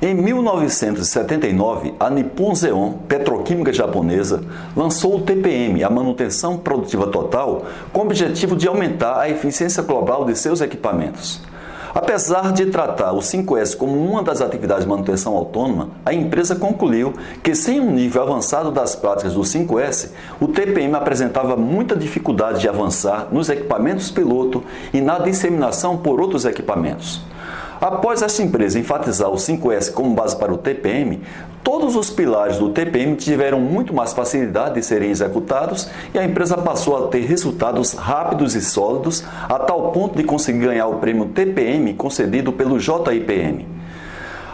Em 1979, a Nippon Zeon, petroquímica japonesa, lançou o TPM, a manutenção produtiva total, com o objetivo de aumentar a eficiência global de seus equipamentos. Apesar de tratar o 5S como uma das atividades de manutenção autônoma, a empresa concluiu que, sem um nível avançado das práticas do 5S, o TPM apresentava muita dificuldade de avançar nos equipamentos piloto e na disseminação por outros equipamentos. Após esta empresa enfatizar o 5S como base para o TPM, todos os pilares do TPM tiveram muito mais facilidade de serem executados e a empresa passou a ter resultados rápidos e sólidos a tal ponto de conseguir ganhar o prêmio TPM concedido pelo JIPM.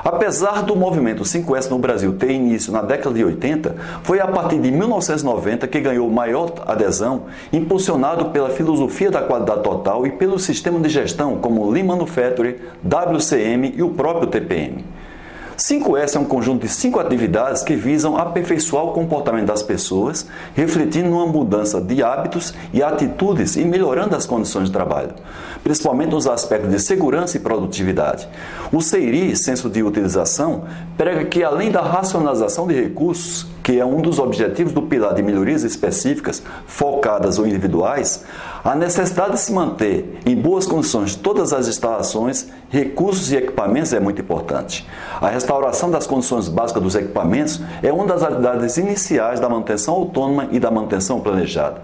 Apesar do movimento 5S no Brasil ter início na década de 80, foi a partir de 1990 que ganhou maior adesão, impulsionado pela filosofia da qualidade total e pelo sistema de gestão como Lean Manufacturing, WCM e o próprio TPM. 5S é um conjunto de cinco atividades que visam aperfeiçoar o comportamento das pessoas, refletindo numa mudança de hábitos e atitudes e melhorando as condições de trabalho, principalmente nos aspectos de segurança e produtividade. O CEIRI, Senso de Utilização, prega que além da racionalização de recursos, que é um dos objetivos do pilar de melhorias específicas, focadas ou individuais, a necessidade de se manter em boas condições todas as instalações, recursos e equipamentos é muito importante. A restauração das condições básicas dos equipamentos é uma das atividades iniciais da manutenção autônoma e da manutenção planejada.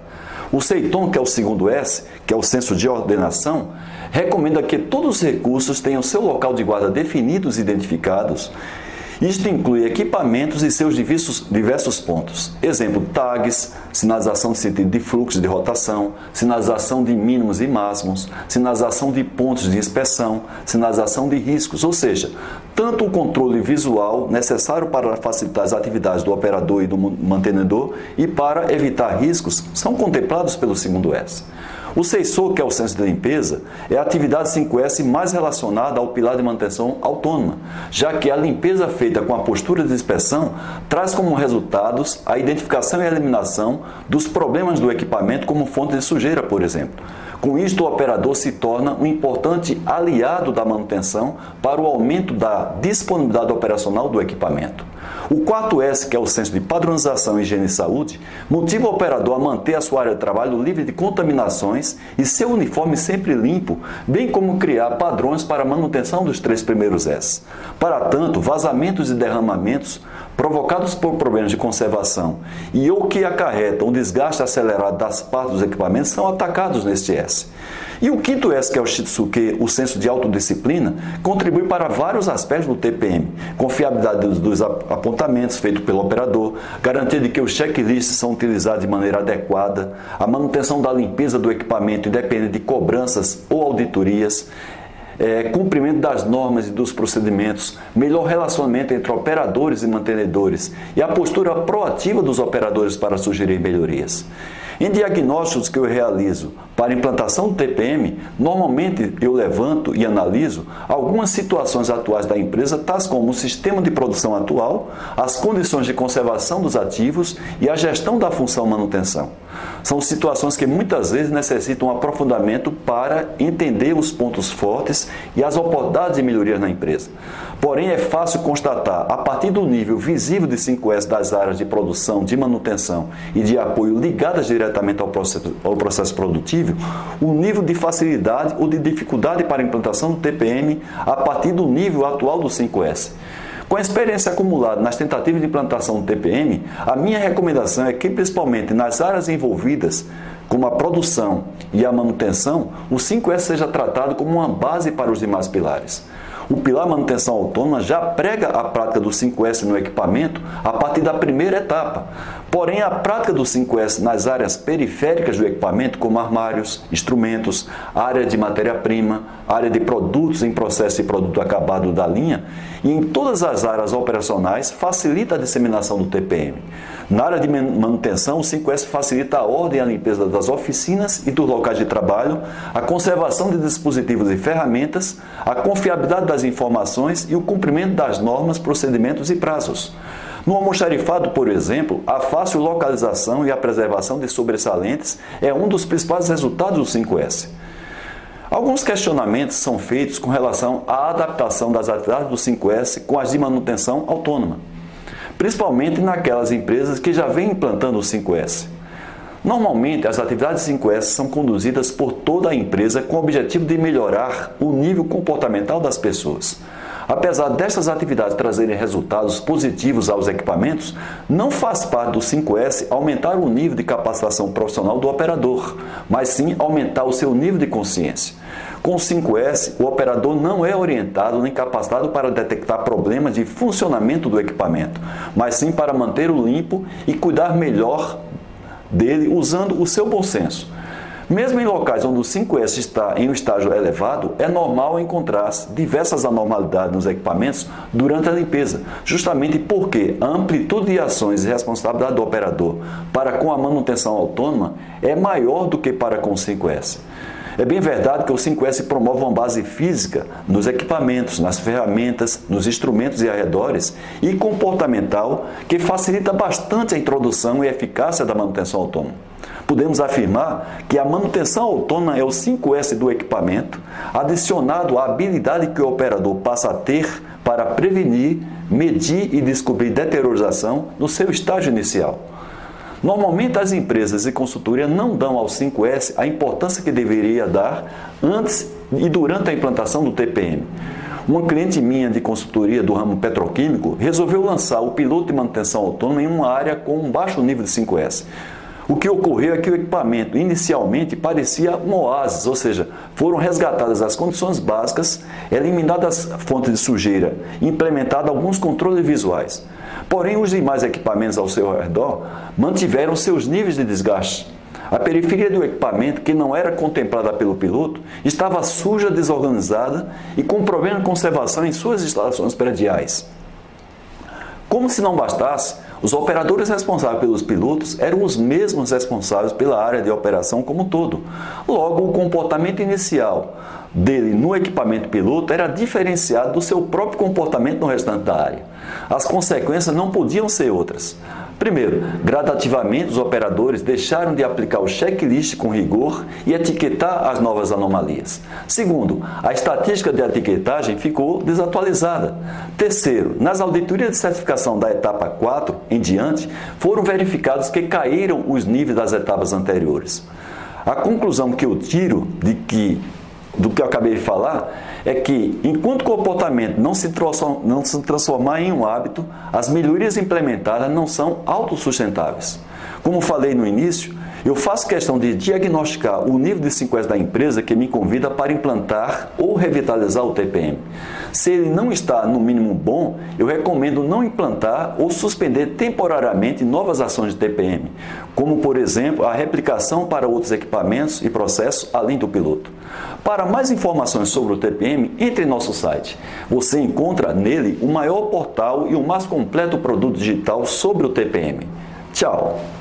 O CEITOM, que é o segundo S, que é o senso de ordenação, recomenda que todos os recursos tenham seu local de guarda definidos e identificados isto inclui equipamentos e seus diversos, diversos pontos. Exemplo, tags, sinalização de sentido de fluxo de rotação, sinalização de mínimos e máximos, sinalização de pontos de inspeção, sinalização de riscos, ou seja, tanto o controle visual necessário para facilitar as atividades do operador e do mantenedor e para evitar riscos são contemplados pelo segundo S. O sensor, que é o senso de limpeza, é a atividade 5S mais relacionada ao pilar de manutenção autônoma, já que a limpeza feita com a postura de inspeção traz como resultados a identificação e eliminação dos problemas do equipamento, como fonte de sujeira, por exemplo. Com isto, o operador se torna um importante aliado da manutenção para o aumento da disponibilidade operacional do equipamento. O quarto S, que é o senso de padronização, higiene e saúde, motiva o operador a manter a sua área de trabalho livre de contaminações e seu uniforme sempre limpo, bem como criar padrões para a manutenção dos três primeiros S. Para tanto, vazamentos e derramamentos provocados por problemas de conservação e ou que acarretam o desgaste acelerado das partes dos equipamentos são atacados neste S. E o quinto S, que é o Shitsuke, o senso de autodisciplina, contribui para vários aspectos do TPM. Confiabilidade dos, dos apontamentos feitos pelo operador, garantia de que os checklists são utilizados de maneira adequada, a manutenção da limpeza do equipamento independente de cobranças ou auditorias, é, cumprimento das normas e dos procedimentos, melhor relacionamento entre operadores e mantenedores e a postura proativa dos operadores para sugerir melhorias. Em diagnósticos que eu realizo para implantação do TPM, normalmente eu levanto e analiso algumas situações atuais da empresa, tais como o sistema de produção atual, as condições de conservação dos ativos e a gestão da função manutenção. São situações que muitas vezes necessitam um aprofundamento para entender os pontos fortes e as oportunidades de melhoria na empresa. Porém, é fácil constatar, a partir do nível visível de 5S das áreas de produção, de manutenção e de apoio ligadas diretamente ao processo, ao processo produtivo, o nível de facilidade ou de dificuldade para a implantação do TPM a partir do nível atual do 5S. Com a experiência acumulada nas tentativas de implantação do TPM, a minha recomendação é que, principalmente nas áreas envolvidas, como a produção e a manutenção, o 5S seja tratado como uma base para os demais pilares. O pilar manutenção autônoma já prega a prática do 5S no equipamento a partir da primeira etapa. Porém, a prática do 5S nas áreas periféricas do equipamento, como armários, instrumentos, área de matéria-prima, área de produtos em processo e produto acabado da linha, e em todas as áreas operacionais, facilita a disseminação do TPM. Na área de manutenção, o 5S facilita a ordem e a limpeza das oficinas e dos locais de trabalho, a conservação de dispositivos e ferramentas, a confiabilidade das informações e o cumprimento das normas, procedimentos e prazos. No almoxarifado, por exemplo, a fácil localização e a preservação de sobressalentes é um dos principais resultados do 5S. Alguns questionamentos são feitos com relação à adaptação das atividades do 5S com as de manutenção autônoma, principalmente naquelas empresas que já vêm implantando o 5S. Normalmente, as atividades 5S são conduzidas por toda a empresa com o objetivo de melhorar o nível comportamental das pessoas. Apesar destas atividades trazerem resultados positivos aos equipamentos, não faz parte do 5S aumentar o nível de capacitação profissional do operador, mas sim aumentar o seu nível de consciência. Com o 5S, o operador não é orientado nem capacitado para detectar problemas de funcionamento do equipamento, mas sim para manter o limpo e cuidar melhor dele usando o seu bom senso. Mesmo em locais onde o 5S está em um estágio elevado, é normal encontrar diversas anormalidades nos equipamentos durante a limpeza, justamente porque a amplitude de ações e responsabilidade do operador para com a manutenção autônoma é maior do que para com o 5S. É bem verdade que o 5S promove uma base física nos equipamentos, nas ferramentas, nos instrumentos e arredores e comportamental que facilita bastante a introdução e eficácia da manutenção autônoma. Podemos afirmar que a manutenção autônoma é o 5S do equipamento, adicionado à habilidade que o operador passa a ter para prevenir, medir e descobrir deteriorização no seu estágio inicial. Normalmente as empresas e consultoria não dão ao 5S a importância que deveria dar antes e durante a implantação do TPM. Uma cliente minha de consultoria do ramo petroquímico resolveu lançar o piloto de manutenção autônoma em uma área com um baixo nível de 5S. O que ocorreu é que o equipamento inicialmente parecia um oásis, ou seja, foram resgatadas as condições básicas, eliminadas fontes de sujeira implementados alguns controles visuais. Porém, os demais equipamentos ao seu redor mantiveram seus níveis de desgaste. A periferia do equipamento, que não era contemplada pelo piloto, estava suja, desorganizada e com problema de conservação em suas instalações prediais. Como se não bastasse, os operadores responsáveis pelos pilotos eram os mesmos responsáveis pela área de operação como um todo. Logo, o comportamento inicial dele no equipamento piloto era diferenciado do seu próprio comportamento no restante da área. As consequências não podiam ser outras. Primeiro, gradativamente os operadores deixaram de aplicar o checklist com rigor e etiquetar as novas anomalias. Segundo, a estatística de etiquetagem ficou desatualizada. Terceiro, nas auditorias de certificação da etapa 4 em diante, foram verificados que caíram os níveis das etapas anteriores. A conclusão que eu tiro de que do que eu acabei de falar é que, enquanto o comportamento não se, não se transformar em um hábito, as melhorias implementadas não são autossustentáveis. Como falei no início, eu faço questão de diagnosticar o nível de 5S da empresa que me convida para implantar ou revitalizar o TPM. Se ele não está no mínimo bom, eu recomendo não implantar ou suspender temporariamente novas ações de TPM, como por exemplo a replicação para outros equipamentos e processos além do piloto. Para mais informações sobre o TPM, entre em nosso site. Você encontra nele o maior portal e o mais completo produto digital sobre o TPM. Tchau!